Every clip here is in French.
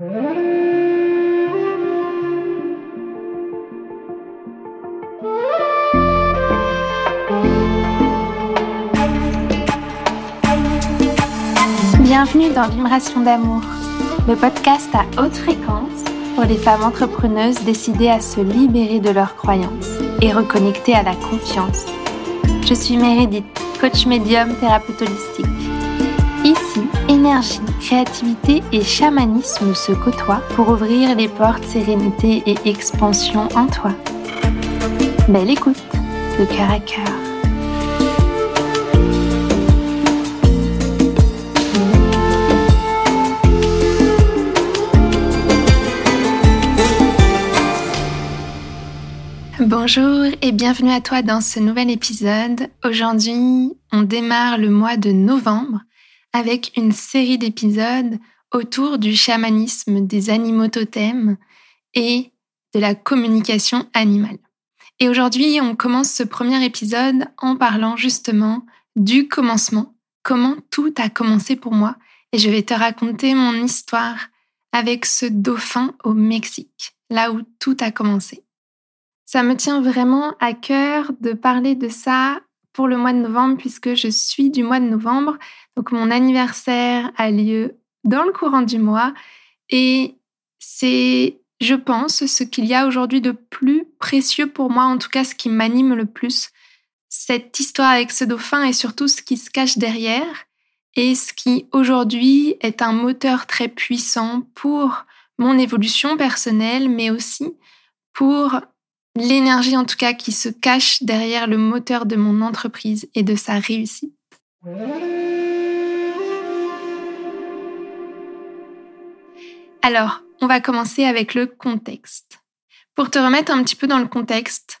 Bienvenue dans Vibration d'amour, le podcast à haute fréquence pour les femmes entrepreneuses décidées à se libérer de leurs croyances et reconnecter à la confiance. Je suis Meredith, coach médium thérapeute holistique. Énergie, créativité et chamanisme se côtoient pour ouvrir les portes sérénité et expansion en toi. Belle écoute, de cœur à cœur. Bonjour et bienvenue à toi dans ce nouvel épisode. Aujourd'hui, on démarre le mois de novembre avec une série d'épisodes autour du chamanisme des animaux totems et de la communication animale. Et aujourd'hui, on commence ce premier épisode en parlant justement du commencement, comment tout a commencé pour moi. Et je vais te raconter mon histoire avec ce dauphin au Mexique, là où tout a commencé. Ça me tient vraiment à cœur de parler de ça pour le mois de novembre puisque je suis du mois de novembre. Donc mon anniversaire a lieu dans le courant du mois et c'est, je pense, ce qu'il y a aujourd'hui de plus précieux pour moi, en tout cas ce qui m'anime le plus. Cette histoire avec ce dauphin et surtout ce qui se cache derrière et ce qui aujourd'hui est un moteur très puissant pour mon évolution personnelle, mais aussi pour l'énergie en tout cas qui se cache derrière le moteur de mon entreprise et de sa réussite. Alors, on va commencer avec le contexte. Pour te remettre un petit peu dans le contexte,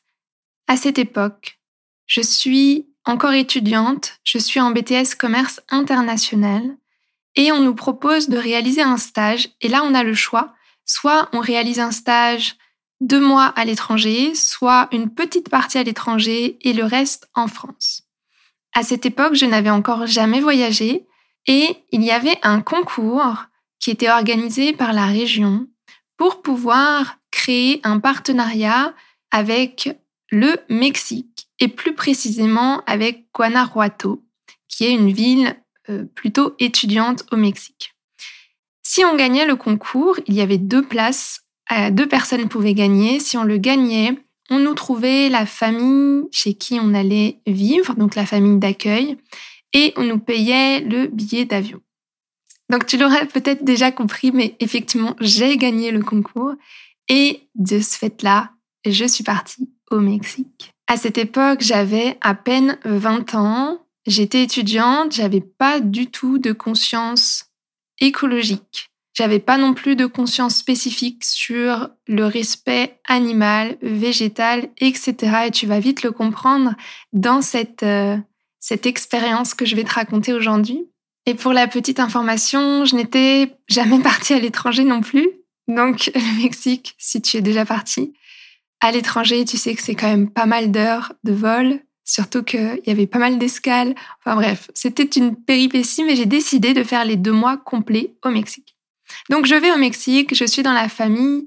à cette époque, je suis encore étudiante, je suis en BTS commerce international et on nous propose de réaliser un stage et là on a le choix, soit on réalise un stage deux mois à l'étranger, soit une petite partie à l'étranger et le reste en France. À cette époque, je n'avais encore jamais voyagé et il y avait un concours qui était organisé par la région pour pouvoir créer un partenariat avec le Mexique et plus précisément avec Guanajuato, qui est une ville euh, plutôt étudiante au Mexique. Si on gagnait le concours, il y avait deux places euh, deux personnes pouvaient gagner. Si on le gagnait, on nous trouvait la famille chez qui on allait vivre, donc la famille d'accueil, et on nous payait le billet d'avion. Donc tu l'aurais peut-être déjà compris, mais effectivement, j'ai gagné le concours et de ce fait-là, je suis partie au Mexique. À cette époque, j'avais à peine 20 ans, j'étais étudiante, j'avais pas du tout de conscience écologique. J'avais pas non plus de conscience spécifique sur le respect animal, végétal, etc. Et tu vas vite le comprendre dans cette, euh, cette expérience que je vais te raconter aujourd'hui. Et pour la petite information, je n'étais jamais partie à l'étranger non plus. Donc, le Mexique, si tu es déjà parti, à l'étranger, tu sais que c'est quand même pas mal d'heures de vol, surtout qu'il y avait pas mal d'escales. Enfin bref, c'était une péripétie, mais j'ai décidé de faire les deux mois complets au Mexique. Donc je vais au Mexique, je suis dans la famille,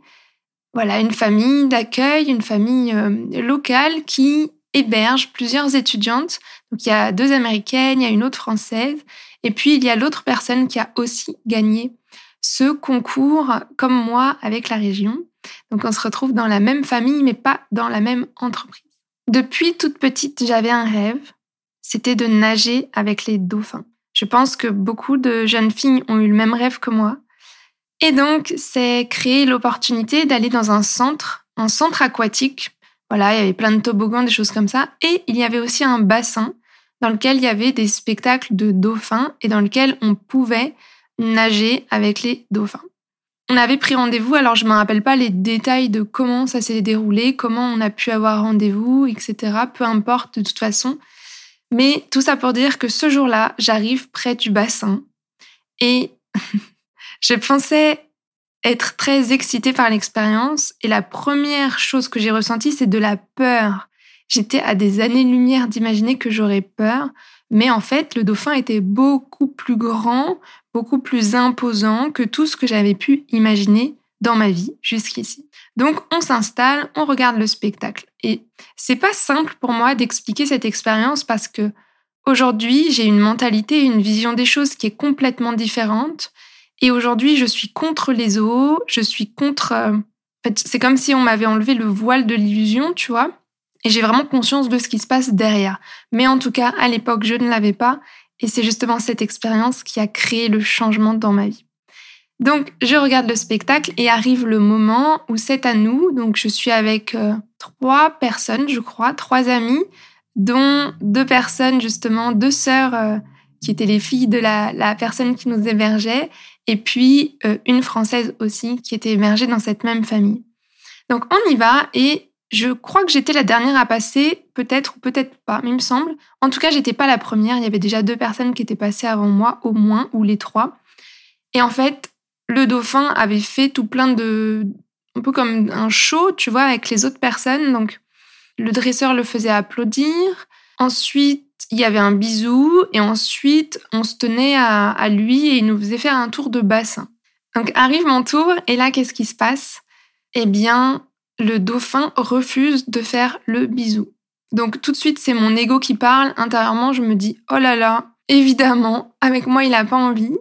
voilà, une famille d'accueil, une famille euh, locale qui héberge plusieurs étudiantes. Donc il y a deux américaines, il y a une autre française, et puis il y a l'autre personne qui a aussi gagné ce concours comme moi avec la région. Donc on se retrouve dans la même famille, mais pas dans la même entreprise. Depuis toute petite, j'avais un rêve, c'était de nager avec les dauphins. Je pense que beaucoup de jeunes filles ont eu le même rêve que moi. Et donc, c'est créer l'opportunité d'aller dans un centre, un centre aquatique. Voilà, il y avait plein de toboggans, des choses comme ça. Et il y avait aussi un bassin dans lequel il y avait des spectacles de dauphins et dans lequel on pouvait nager avec les dauphins. On avait pris rendez-vous, alors je ne me rappelle pas les détails de comment ça s'est déroulé, comment on a pu avoir rendez-vous, etc. Peu importe de toute façon. Mais tout ça pour dire que ce jour-là, j'arrive près du bassin et Je pensais être très excitée par l'expérience et la première chose que j'ai ressentie, c'est de la peur. J'étais à des années-lumière d'imaginer que j'aurais peur, mais en fait, le dauphin était beaucoup plus grand, beaucoup plus imposant que tout ce que j'avais pu imaginer dans ma vie jusqu'ici. Donc on s'installe, on regarde le spectacle. Et c'est pas simple pour moi d'expliquer cette expérience parce que aujourd'hui, j'ai une mentalité, une vision des choses qui est complètement différente et aujourd'hui, je suis contre les eaux, je suis contre euh, en fait, c'est comme si on m'avait enlevé le voile de l'illusion, tu vois. Et j'ai vraiment conscience de ce qui se passe derrière. Mais en tout cas, à l'époque, je ne l'avais pas. Et c'est justement cette expérience qui a créé le changement dans ma vie. Donc, je regarde le spectacle et arrive le moment où c'est à nous. Donc, je suis avec euh, trois personnes, je crois, trois amis, dont deux personnes, justement, deux sœurs euh, qui étaient les filles de la, la personne qui nous hébergeait, et puis euh, une française aussi qui était hébergée dans cette même famille. Donc, on y va et je crois que j'étais la dernière à passer, peut-être ou peut-être pas, mais il me semble. En tout cas, j'étais pas la première. Il y avait déjà deux personnes qui étaient passées avant moi, au moins, ou les trois. Et en fait, le dauphin avait fait tout plein de. un peu comme un show, tu vois, avec les autres personnes. Donc, le dresseur le faisait applaudir. Ensuite, il y avait un bisou. Et ensuite, on se tenait à, lui et il nous faisait faire un tour de bassin. Donc, arrive mon tour. Et là, qu'est-ce qui se passe? Eh bien, le dauphin refuse de faire le bisou. Donc, tout de suite, c'est mon ego qui parle. Intérieurement, je me dis oh là là, évidemment, avec moi, il n'a pas envie.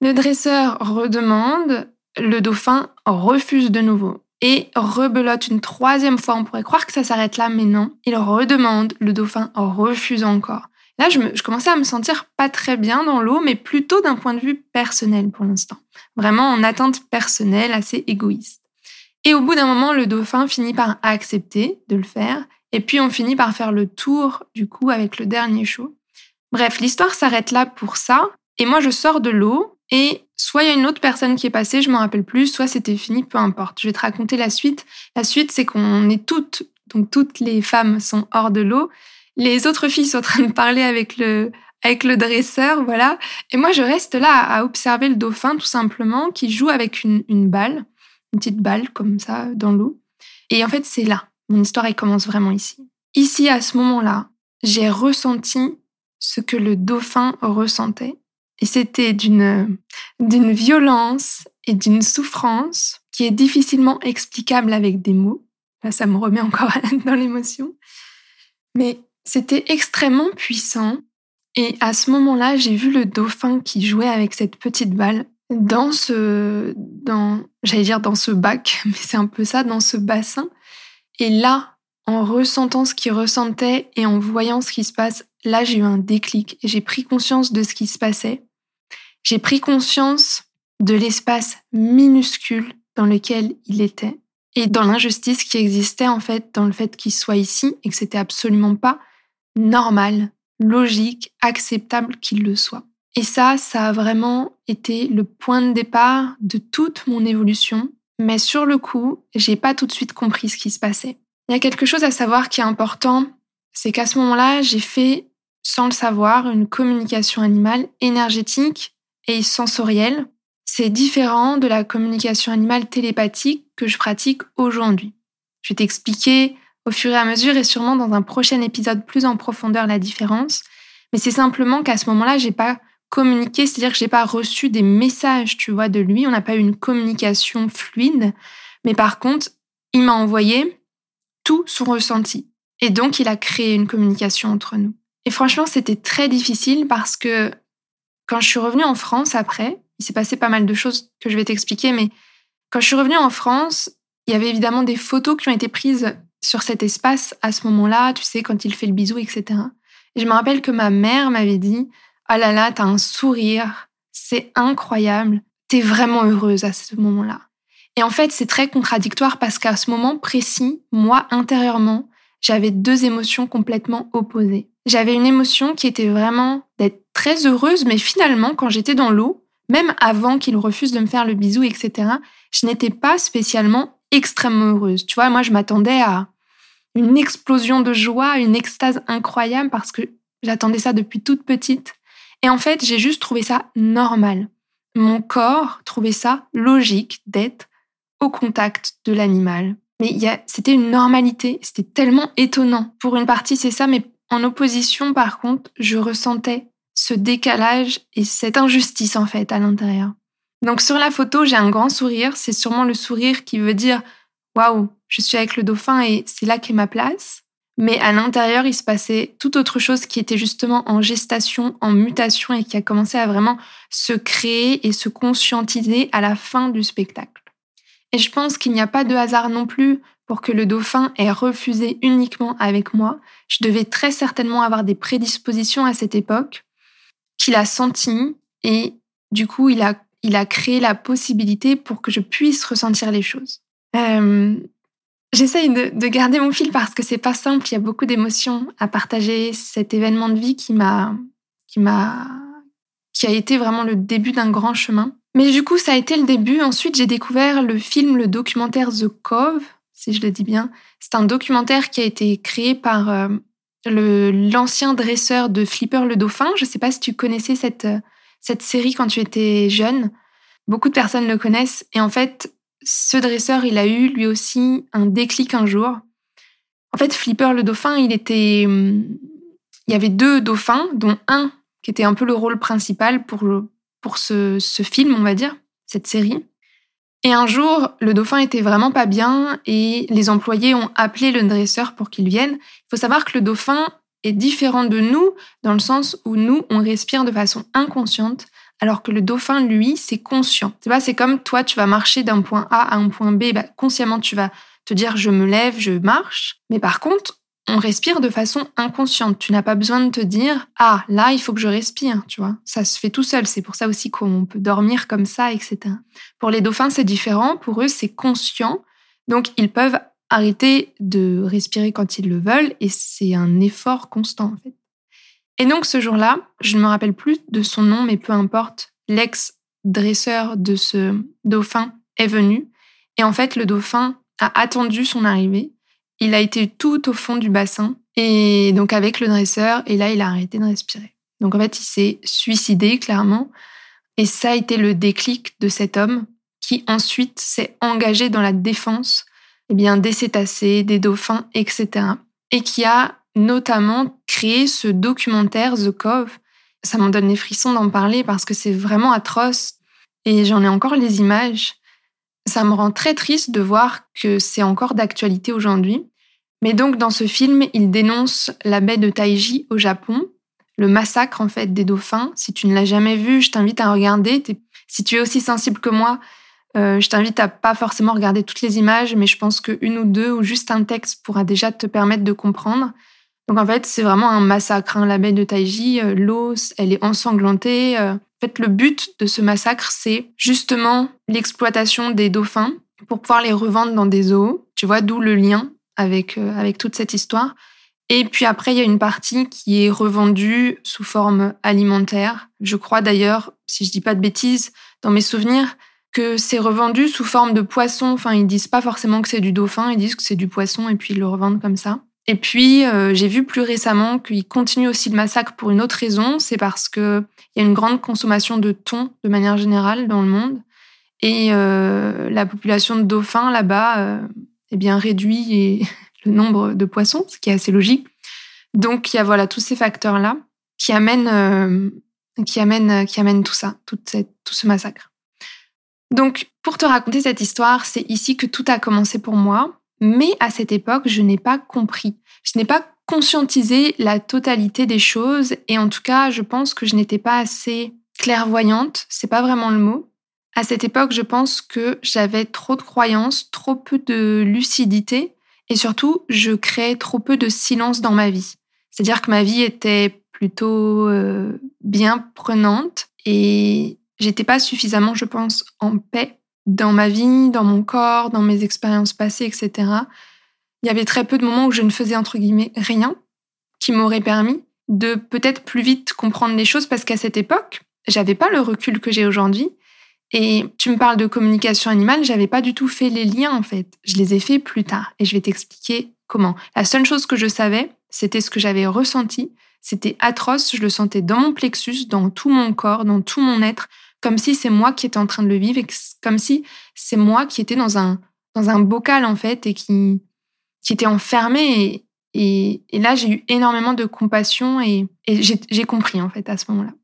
Le dresseur redemande, le dauphin refuse de nouveau et rebelote une troisième fois. On pourrait croire que ça s'arrête là, mais non. Il redemande, le dauphin refuse encore. Là, je, commençais à me sentir pas très bien dans l'eau, mais plutôt d'un point de vue personnel pour l'instant. Vraiment en attente personnelle, assez égoïste. Et au bout d'un moment, le dauphin finit par accepter de le faire, et puis on finit par faire le tour, du coup, avec le dernier show. Bref, l'histoire s'arrête là pour ça, et moi je sors de l'eau, et soit il y a une autre personne qui est passée, je m'en rappelle plus, soit c'était fini, peu importe. Je vais te raconter la suite. La suite, c'est qu'on est toutes, donc toutes les femmes sont hors de l'eau. Les autres filles sont en train de parler avec le, avec le dresseur, voilà. Et moi, je reste là à observer le dauphin, tout simplement, qui joue avec une, une balle, une petite balle comme ça, dans l'eau. Et en fait, c'est là. Mon histoire, elle commence vraiment ici. Ici, à ce moment-là, j'ai ressenti ce que le dauphin ressentait. Et c'était d'une, d'une violence et d'une souffrance qui est difficilement explicable avec des mots. Là, ça me remet encore dans l'émotion. Mais c'était extrêmement puissant. Et à ce moment-là, j'ai vu le dauphin qui jouait avec cette petite balle dans ce, dans, j'allais dire dans ce bac, mais c'est un peu ça, dans ce bassin. Et là, en ressentant ce qu'il ressentait et en voyant ce qui se passe, là, j'ai eu un déclic et j'ai pris conscience de ce qui se passait. J'ai pris conscience de l'espace minuscule dans lequel il était et dans l'injustice qui existait en fait dans le fait qu'il soit ici et que c'était absolument pas normal, logique, acceptable qu'il le soit. Et ça, ça a vraiment été le point de départ de toute mon évolution. Mais sur le coup, j'ai pas tout de suite compris ce qui se passait. Il y a quelque chose à savoir qui est important, c'est qu'à ce moment-là, j'ai fait, sans le savoir, une communication animale énergétique et sensorielle. C'est différent de la communication animale télépathique que je pratique aujourd'hui. Je vais t'expliquer au fur et à mesure et sûrement dans un prochain épisode plus en profondeur la différence. Mais c'est simplement qu'à ce moment-là, j'ai pas communiqué, c'est-à-dire que j'ai pas reçu des messages, tu vois, de lui. On n'a pas eu une communication fluide. Mais par contre, il m'a envoyé tout son ressenti. Et donc, il a créé une communication entre nous. Et franchement, c'était très difficile parce que quand je suis revenue en France après, il s'est passé pas mal de choses que je vais t'expliquer, mais quand je suis revenue en France, il y avait évidemment des photos qui ont été prises sur cet espace à ce moment-là, tu sais, quand il fait le bisou, etc. Et je me rappelle que ma mère m'avait dit Ah là là, t'as un sourire, c'est incroyable, t'es vraiment heureuse à ce moment-là. Et en fait, c'est très contradictoire parce qu'à ce moment précis, moi, intérieurement, j'avais deux émotions complètement opposées. J'avais une émotion qui était vraiment d'être très heureuse, mais finalement, quand j'étais dans l'eau, même avant qu'il refuse de me faire le bisou, etc., je n'étais pas spécialement extrêmement heureuse. Tu vois, moi, je m'attendais à une explosion de joie, une extase incroyable parce que j'attendais ça depuis toute petite. Et en fait, j'ai juste trouvé ça normal. Mon corps trouvait ça logique d'être au contact de l'animal. Mais c'était une normalité, c'était tellement étonnant. Pour une partie, c'est ça, mais en opposition, par contre, je ressentais ce décalage et cette injustice en fait à l'intérieur. Donc sur la photo, j'ai un grand sourire. C'est sûrement le sourire qui veut dire waouh, je suis avec le dauphin et c'est là qu'est ma place. Mais à l'intérieur, il se passait tout autre chose qui était justement en gestation, en mutation et qui a commencé à vraiment se créer et se conscientiser à la fin du spectacle. Et je pense qu'il n'y a pas de hasard non plus pour que le dauphin ait refusé uniquement avec moi. Je devais très certainement avoir des prédispositions à cette époque qu'il a senti et du coup, il a il a créé la possibilité pour que je puisse ressentir les choses. Euh, J'essaye de, de, garder mon fil parce que c'est pas simple. Il y a beaucoup d'émotions à partager. Cet événement de vie qui m'a, qui m'a, qui a été vraiment le début d'un grand chemin. Mais du coup, ça a été le début. Ensuite, j'ai découvert le film, le documentaire The Cove, si je le dis bien. C'est un documentaire qui a été créé par euh, l'ancien dresseur de Flipper le Dauphin. Je sais pas si tu connaissais cette, cette série quand tu étais jeune. Beaucoup de personnes le connaissent. Et en fait, ce dresseur, il a eu lui aussi un déclic un jour. En fait, Flipper le dauphin, il était. Hum, il y avait deux dauphins, dont un qui était un peu le rôle principal pour, pour ce, ce film, on va dire, cette série. Et un jour, le dauphin était vraiment pas bien et les employés ont appelé le dresseur pour qu'il vienne. Il faut savoir que le dauphin est différent de nous dans le sens où nous, on respire de façon inconsciente, alors que le dauphin, lui, c'est conscient. C'est pas, c'est comme toi, tu vas marcher d'un point A à un point B, bah, consciemment, tu vas te dire je me lève, je marche. Mais par contre, on respire de façon inconsciente. Tu n'as pas besoin de te dire ah là il faut que je respire, tu vois. Ça se fait tout seul. C'est pour ça aussi qu'on peut dormir comme ça, etc. Pour les dauphins c'est différent. Pour eux c'est conscient. Donc ils peuvent arrêter de respirer quand ils le veulent et c'est un effort constant en fait. Et donc ce jour-là, je ne me rappelle plus de son nom, mais peu importe, l'ex-dresseur de ce dauphin est venu. Et en fait, le dauphin a attendu son arrivée. Il a été tout au fond du bassin, et donc avec le dresseur, et là, il a arrêté de respirer. Donc en fait, il s'est suicidé, clairement. Et ça a été le déclic de cet homme qui ensuite s'est engagé dans la défense eh bien, des cétacés, des dauphins, etc. Et qui a notamment créé ce documentaire The Cove. Ça m'en donne les frissons d'en parler parce que c'est vraiment atroce et j'en ai encore les images. Ça me rend très triste de voir que c'est encore d'actualité aujourd'hui. Mais donc dans ce film, il dénonce la baie de Taiji au Japon, le massacre en fait des dauphins. Si tu ne l'as jamais vu, je t'invite à regarder. Si tu es aussi sensible que moi, euh, je t'invite à pas forcément regarder toutes les images, mais je pense qu'une ou deux ou juste un texte pourra déjà te permettre de comprendre. Donc en fait, c'est vraiment un massacre. Hein. La baie de Taiji, euh, l'eau, elle est ensanglantée. Euh. En fait, le but de ce massacre, c'est justement l'exploitation des dauphins pour pouvoir les revendre dans des eaux. Tu vois, d'où le lien avec, euh, avec toute cette histoire. Et puis après, il y a une partie qui est revendue sous forme alimentaire. Je crois d'ailleurs, si je dis pas de bêtises, dans mes souvenirs, que c'est revendu sous forme de poisson. Enfin, ils disent pas forcément que c'est du dauphin, ils disent que c'est du poisson et puis ils le revendent comme ça. Et puis, euh, j'ai vu plus récemment qu'il continue aussi le massacre pour une autre raison, c'est parce qu'il y a une grande consommation de thon de manière générale dans le monde. Et euh, la population de dauphins là-bas euh, eh bien, réduit le nombre de poissons, ce qui est assez logique. Donc, il y a voilà, tous ces facteurs-là qui amènent, qui, amènent, qui amènent tout ça, tout ce massacre. Donc, pour te raconter cette histoire, c'est ici que tout a commencé pour moi. Mais à cette époque, je n'ai pas compris. Je n'ai pas conscientisé la totalité des choses et en tout cas, je pense que je n'étais pas assez clairvoyante, c'est pas vraiment le mot. À cette époque, je pense que j'avais trop de croyances, trop peu de lucidité et surtout, je créais trop peu de silence dans ma vie. C'est-à-dire que ma vie était plutôt euh, bien prenante et j'étais pas suffisamment, je pense, en paix dans ma vie, dans mon corps, dans mes expériences passées, etc. Il y avait très peu de moments où je ne faisais entre guillemets rien qui m'aurait permis de peut-être plus vite comprendre les choses parce qu'à cette époque, j'avais pas le recul que j'ai aujourd'hui. Et tu me parles de communication animale, j'avais pas du tout fait les liens en fait. Je les ai faits plus tard et je vais t'expliquer comment. La seule chose que je savais, c'était ce que j'avais ressenti. C'était atroce, je le sentais dans mon plexus, dans tout mon corps, dans tout mon être comme si c'est moi qui étais en train de le vivre, comme si c'est moi qui étais dans un, dans un bocal en fait et qui, qui était enfermé Et, là, j'ai eu énormément de compassion et, j'ai compris en fait à ce moment-là.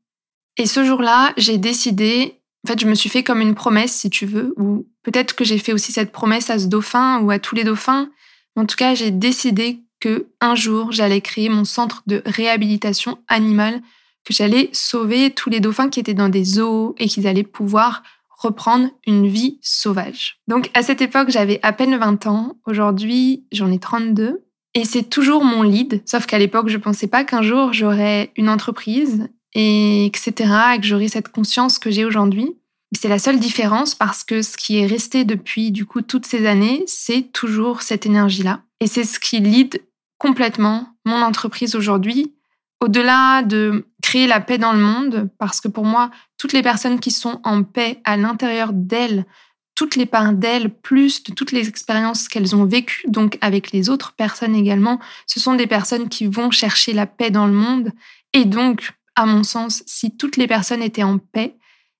Et ce jour-là, j'ai décidé, en fait, je me suis fait comme une promesse, si tu veux, ou peut-être que j'ai fait aussi cette promesse à ce dauphin ou à tous les dauphins. En tout cas, j'ai décidé que un jour, j'allais créer mon centre de réhabilitation animale, que j'allais sauver tous les dauphins qui étaient dans des zoos et qu'ils allaient pouvoir reprendre une vie sauvage. Donc à cette époque, j'avais à peine 20 ans. Aujourd'hui, j'en ai 32. Et c'est toujours mon lead, sauf qu'à l'époque, je pensais pas qu'un jour j'aurais une entreprise et etc. et que j'aurais cette conscience que j'ai aujourd'hui. C'est la seule différence parce que ce qui est resté depuis du coup toutes ces années, c'est toujours cette énergie-là. Et c'est ce qui lead complètement mon entreprise aujourd'hui. Au-delà de créer la paix dans le monde, parce que pour moi, toutes les personnes qui sont en paix à l'intérieur d'elles, toutes les parts d'elles, plus de toutes les expériences qu'elles ont vécues, donc avec les autres personnes également, ce sont des personnes qui vont chercher la paix dans le monde. Et donc, à mon sens, si toutes les personnes étaient en paix,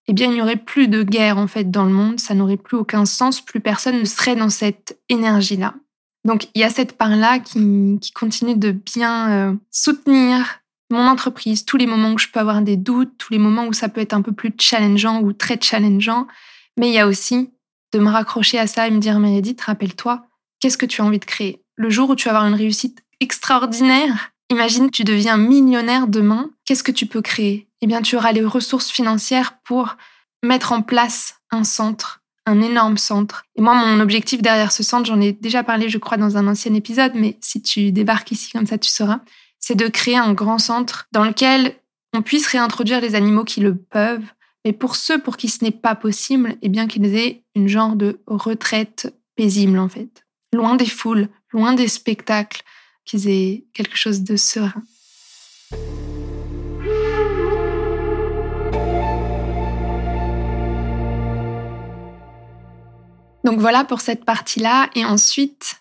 eh bien, il n'y aurait plus de guerre en fait dans le monde, ça n'aurait plus aucun sens, plus personne ne serait dans cette énergie-là. Donc, il y a cette part-là qui, continue de bien euh, soutenir mon entreprise, tous les moments où je peux avoir des doutes, tous les moments où ça peut être un peu plus challengeant ou très challengeant. Mais il y a aussi de me raccrocher à ça et me dire, Meredith, rappelle-toi, qu'est-ce que tu as envie de créer? Le jour où tu vas avoir une réussite extraordinaire, imagine tu deviens millionnaire demain, qu'est-ce que tu peux créer? Eh bien, tu auras les ressources financières pour mettre en place un centre, un énorme centre. Et moi, mon objectif derrière ce centre, j'en ai déjà parlé, je crois, dans un ancien épisode, mais si tu débarques ici comme ça, tu sauras, c'est de créer un grand centre dans lequel on puisse réintroduire les animaux qui le peuvent, mais pour ceux pour qui ce n'est pas possible, eh bien qu'ils aient une genre de retraite paisible en fait, loin des foules, loin des spectacles, qu'ils aient quelque chose de serein. Donc voilà pour cette partie-là. Et ensuite,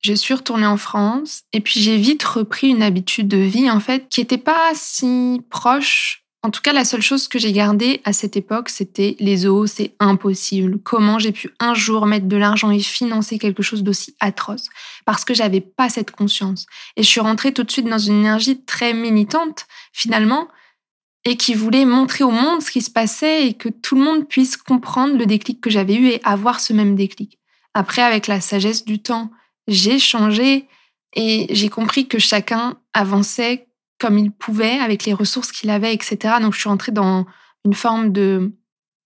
je suis retournée en France et puis j'ai vite repris une habitude de vie en fait qui n'était pas si proche. En tout cas, la seule chose que j'ai gardée à cette époque, c'était les eaux, c'est impossible. Comment j'ai pu un jour mettre de l'argent et financer quelque chose d'aussi atroce? Parce que j'avais pas cette conscience. Et je suis rentrée tout de suite dans une énergie très militante, finalement, et qui voulait montrer au monde ce qui se passait et que tout le monde puisse comprendre le déclic que j'avais eu et avoir ce même déclic. Après, avec la sagesse du temps, j'ai changé et j'ai compris que chacun avançait comme il pouvait avec les ressources qu'il avait, etc. Donc je suis entrée dans une forme de,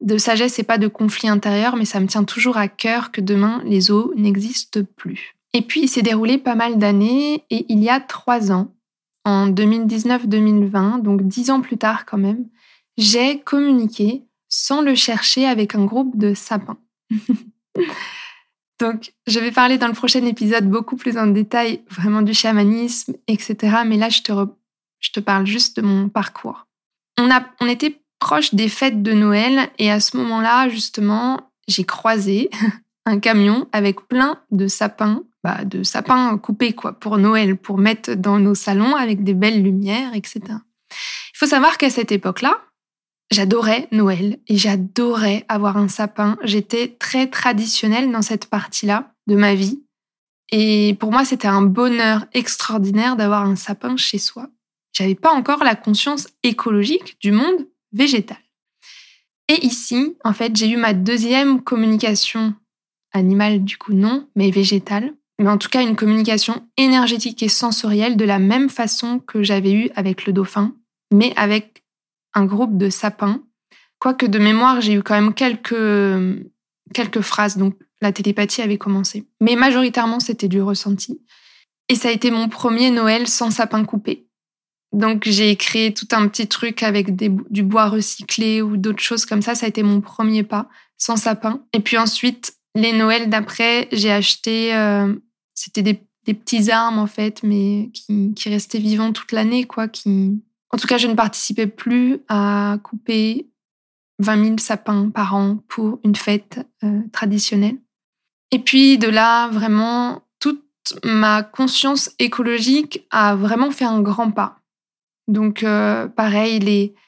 de sagesse et pas de conflit intérieur, mais ça me tient toujours à cœur que demain les eaux n'existent plus. Et puis il s'est déroulé pas mal d'années et il y a trois ans, en 2019-2020, donc dix ans plus tard quand même, j'ai communiqué sans le chercher avec un groupe de sapins. Donc, je vais parler dans le prochain épisode beaucoup plus en détail vraiment du chamanisme, etc. Mais là, je te, je te parle juste de mon parcours. On, a, on était proche des fêtes de Noël et à ce moment-là, justement, j'ai croisé un camion avec plein de sapins, bah, de sapins coupés quoi, pour Noël, pour mettre dans nos salons avec des belles lumières, etc. Il faut savoir qu'à cette époque-là, J'adorais Noël et j'adorais avoir un sapin. J'étais très traditionnelle dans cette partie-là de ma vie. Et pour moi, c'était un bonheur extraordinaire d'avoir un sapin chez soi. J'avais pas encore la conscience écologique du monde végétal. Et ici, en fait, j'ai eu ma deuxième communication animale, du coup non, mais végétale. Mais en tout cas, une communication énergétique et sensorielle de la même façon que j'avais eu avec le dauphin, mais avec un groupe de sapins. Quoique de mémoire, j'ai eu quand même quelques, quelques phrases, donc la télépathie avait commencé. Mais majoritairement, c'était du ressenti. Et ça a été mon premier Noël sans sapin coupé. Donc j'ai créé tout un petit truc avec du bois recyclé ou d'autres choses comme ça. Ça a été mon premier pas sans sapin. Et puis ensuite, les Noëls d'après, j'ai acheté, euh, c'était des, petits arbres en fait, mais qui, qui restaient vivants toute l'année, quoi, qui, en tout cas, je ne participais plus à couper 20 000 sapins par an pour une fête euh, traditionnelle. Et puis de là, vraiment, toute ma conscience écologique a vraiment fait un grand pas. Donc euh, pareil,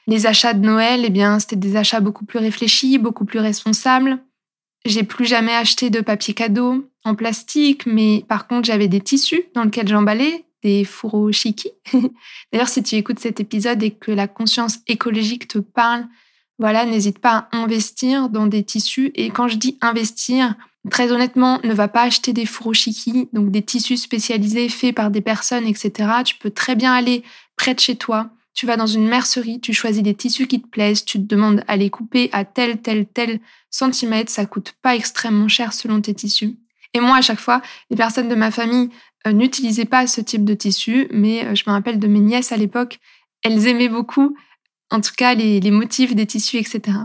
les, achats de Noël, eh bien, c'était des achats beaucoup plus réfléchis, beaucoup plus responsables. J'ai plus jamais acheté de papier cadeau en plastique, mais par contre, j'avais des tissus dans lesquels j'emballais des furoshiki. D'ailleurs, si tu écoutes cet épisode et que la conscience écologique te parle, voilà, n'hésite pas à investir dans des tissus. Et quand je dis investir, très honnêtement, ne va pas acheter des furoshiki, donc des tissus spécialisés faits par des personnes, etc. Tu peux très bien aller près de chez toi. Tu vas dans une mercerie, tu choisis des tissus qui te plaisent, tu te demandes à les couper à tel, tel, tel centimètre. Ça coûte pas extrêmement cher selon tes tissus. Et moi, à chaque fois, les personnes de ma famille euh, n'utilisaient pas ce type de tissu, mais euh, je me rappelle de mes nièces à l'époque, elles aimaient beaucoup en tout cas les, motifs des tissus, etc.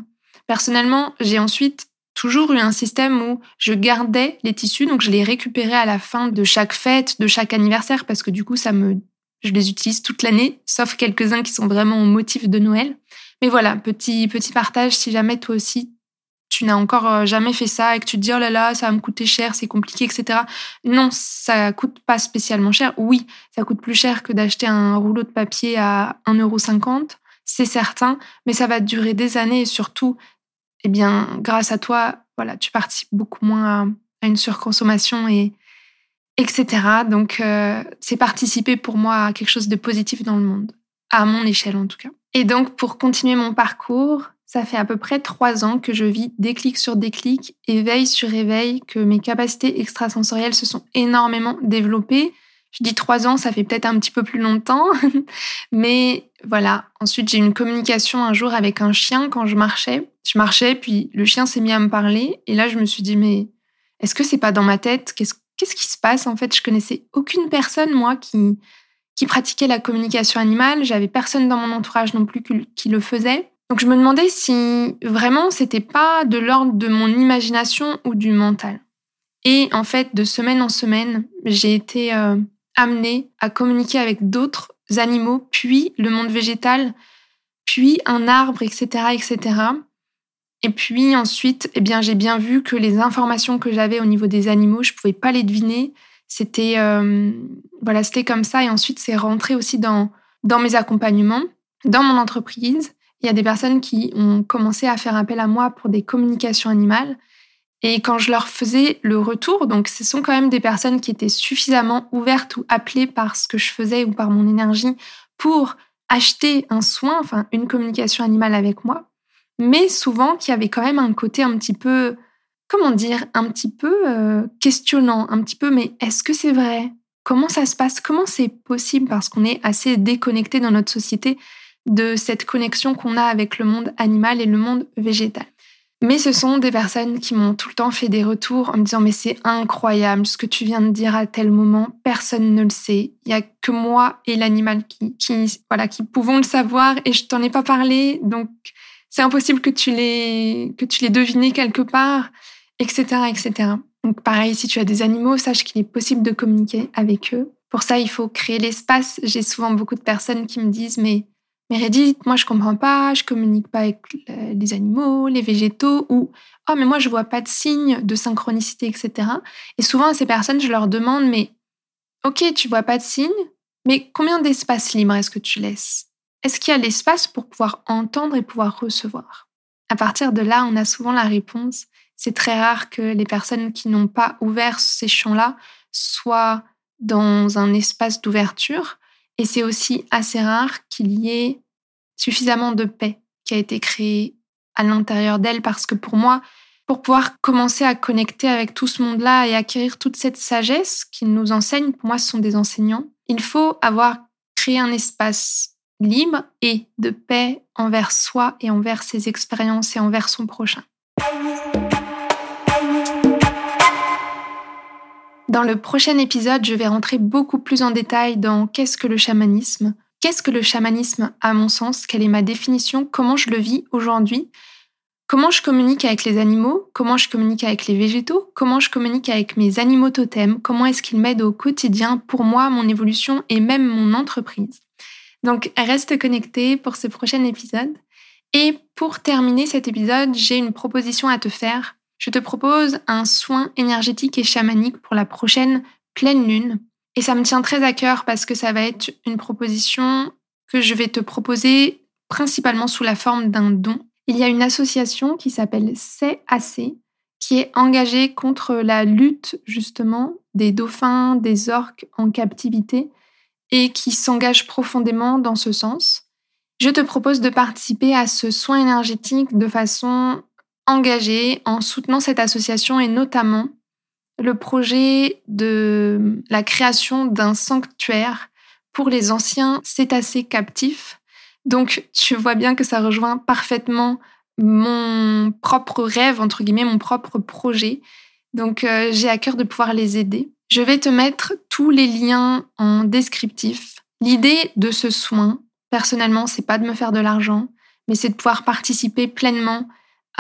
Personnellement, j'ai ensuite toujours eu un système où je gardais les tissus, donc je les récupérais à la fin de chaque fête, de chaque anniversaire, parce que du coup, ça me, je les utilise toute l'année, sauf quelques-uns qui sont vraiment au motif de Noël. Mais voilà, petit, petit partage, si jamais toi aussi, tu n'as encore euh, jamais fait ça et que tu te dis, oh là là, ça va me coûter cher, c'est compliqué, etc. Non, ça coûte pas spécialement cher. Oui, ça coûte plus cher que d'acheter un rouleau de papier à 1,50€ c'est certain, mais ça va durer des années et surtout, eh bien, grâce à toi, voilà, tu participes beaucoup moins à, une surconsommation et etc. Donc, euh, c'est participer pour moi à quelque chose de positif dans le monde, à mon échelle en tout cas. Et donc, pour continuer mon parcours, ça fait à peu près trois ans que je vis déclic sur déclic, éveil sur éveil, que mes capacités extrasensorielles se sont énormément développées. Je dis trois ans, ça fait peut-être un petit peu plus longtemps, mais voilà. Ensuite, j'ai eu une communication un jour avec un chien quand je marchais. Je marchais, puis le chien s'est mis à me parler, et là, je me suis dit, mais est-ce que c'est pas dans ma tête? Qu'est-ce qui se passe En fait, je connaissais aucune personne moi qui qui pratiquait la communication animale. J'avais personne dans mon entourage non plus qui le faisait. Donc, je me demandais si vraiment c'était pas de l'ordre de mon imagination ou du mental. Et en fait, de semaine en semaine, j'ai été euh, amenée à communiquer avec d'autres animaux, puis le monde végétal, puis un arbre, etc., etc. Et puis ensuite, eh bien, j'ai bien vu que les informations que j'avais au niveau des animaux, je pouvais pas les deviner. C'était euh, voilà, c'était comme ça. Et ensuite, c'est rentré aussi dans dans mes accompagnements, dans mon entreprise. Il y a des personnes qui ont commencé à faire appel à moi pour des communications animales. Et quand je leur faisais le retour, donc ce sont quand même des personnes qui étaient suffisamment ouvertes ou appelées par ce que je faisais ou par mon énergie pour acheter un soin, enfin une communication animale avec moi, mais souvent qui avait quand même un côté un petit peu, comment dire, un petit peu euh, questionnant, un petit peu, mais est-ce que c'est vrai? Comment ça se passe? Comment c'est possible? Parce qu'on est assez déconnecté dans notre société de cette connexion qu'on a avec le monde animal et le monde végétal. Mais ce sont des personnes qui m'ont tout le temps fait des retours en me disant mais c'est incroyable ce que tu viens de dire à tel moment, personne ne le sait. Il y a que moi et l'animal qui, voilà qui pouvons le savoir et je t'en ai pas parlé donc c'est impossible que tu les que tu deviné quelque part, etc., etc. Donc pareil, si tu as des animaux, sache qu'il est possible de communiquer avec eux. Pour ça, il faut créer l'espace. J'ai souvent beaucoup de personnes qui me disent mais Meredith, moi je comprends pas, je communique pas avec les animaux, les végétaux, ou oh mais moi je vois pas de signes de synchronicité, etc. Et souvent à ces personnes, je leur demande mais ok, tu vois pas de signes, mais combien d'espace libre est-ce que tu laisses? Est-ce qu'il y a l'espace pour pouvoir entendre et pouvoir recevoir? À partir de là, on a souvent la réponse. C'est très rare que les personnes qui n'ont pas ouvert ces champs-là soient dans un espace d'ouverture et c'est aussi assez rare qu'il y ait suffisamment de paix qui a été créée à l'intérieur d'elle parce que pour moi, pour pouvoir commencer à connecter avec tout ce monde-là et acquérir toute cette sagesse qu'ils nous enseignent, pour moi, ce sont des enseignants, il faut avoir créé un espace libre et de paix envers soi et envers ses expériences et envers son prochain. Dans le prochain épisode, je vais rentrer beaucoup plus en détail dans qu'est-ce que le chamanisme, qu'est-ce que le chamanisme à mon sens, quelle est ma définition, comment je le vis aujourd'hui, comment je communique avec les animaux, comment je communique avec les végétaux, comment je communique avec mes animaux totems, comment est-ce qu'ils m'aident au quotidien pour moi, mon évolution et même mon entreprise? Donc reste connecté pour ce prochain épisode. Et pour terminer cet épisode, j'ai une proposition à te faire je te propose un soin énergétique et chamanique pour la prochaine pleine lune. Et ça me tient très à cœur parce que ça va être une proposition que je vais te proposer principalement sous la forme d'un don. Il y a une association qui s'appelle CAC qui est engagée contre la lutte justement des dauphins, des orques en captivité et qui s'engagent profondément dans ce sens. Je te propose de participer à ce soin énergétique de façon engagée en soutenant cette association et notamment le projet de la création d'un sanctuaire pour les anciens cétacés captifs. Donc tu vois bien que ça rejoint parfaitement mon propre rêve, entre guillemets, mon propre projet. Donc euh, j'ai à cœur de pouvoir les aider. Je vais te mettre tous les liens en descriptif. L'idée de ce soin, personnellement, c'est pas de me faire de l'argent, mais c'est de pouvoir participer pleinement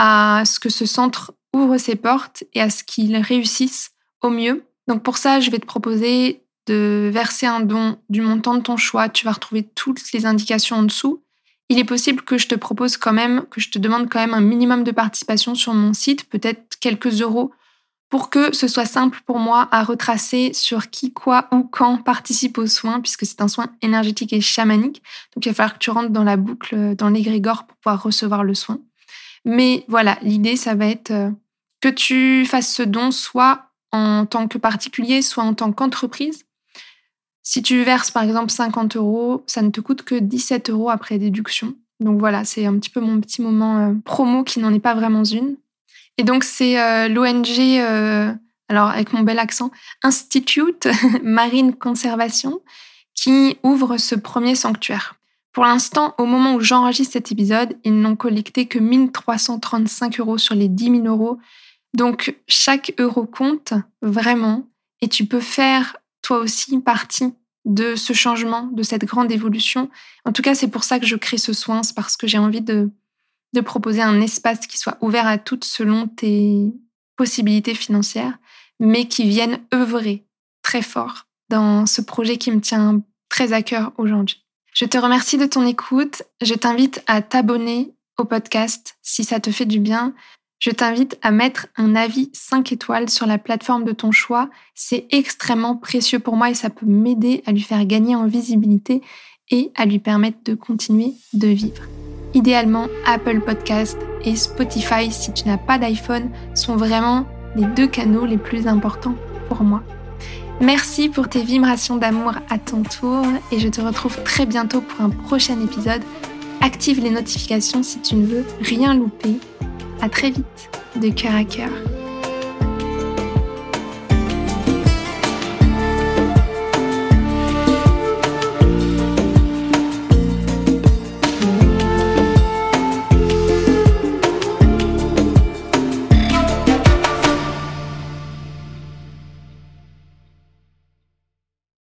à ce que ce centre ouvre ses portes et à ce qu'il réussisse au mieux. Donc pour ça, je vais te proposer de verser un don du montant de ton choix. Tu vas retrouver toutes les indications en dessous. Il est possible que je te propose quand même, que je te demande quand même un minimum de participation sur mon site, peut-être quelques euros pour que ce soit simple pour moi à retracer sur qui, quoi ou quand participe aux soins, puisque c'est un soin énergétique et chamanique. Donc il va falloir que tu rentres dans la boucle, dans l'égrégore pour pouvoir recevoir le soin. Mais voilà, l'idée, ça va être euh, que tu fasses ce don soit en tant que particulier, soit en tant qu'entreprise. Si tu verses par exemple 50 euros, ça ne te coûte que 17 euros après déduction. Donc voilà, c'est un petit peu mon petit moment euh, promo qui n'en est pas vraiment une. Et donc, c'est euh, l'ONG, alors avec mon bel accent, Institute Marine Conservation, qui ouvre ce premier sanctuaire. Pour l'instant, au moment où j'enregistre cet épisode, ils n'ont collecté que 1335 euros sur les 10 000 euros. Donc, chaque euro compte vraiment et tu peux faire toi aussi partie de ce changement, de cette grande évolution. En tout cas, c'est pour ça que je crée ce soin, c'est parce que j'ai envie de, de proposer un espace qui soit ouvert à toutes selon tes possibilités financières, mais qui vienne œuvrer très fort dans ce projet qui me tient très à cœur aujourd'hui. Je te remercie de ton écoute. Je t'invite à t'abonner au podcast si ça te fait du bien. Je t'invite à mettre un avis 5 étoiles sur la plateforme de ton choix. C'est extrêmement précieux pour moi et ça peut m'aider à lui faire gagner en visibilité et à lui permettre de continuer de vivre. Idéalement, Apple Podcast et Spotify, si tu n'as pas d'iPhone, sont vraiment les deux canaux les plus importants pour moi. Merci pour tes vibrations d'amour à ton tour et je te retrouve très bientôt pour un prochain épisode. Active les notifications si tu ne veux rien louper. À très vite, de cœur à cœur.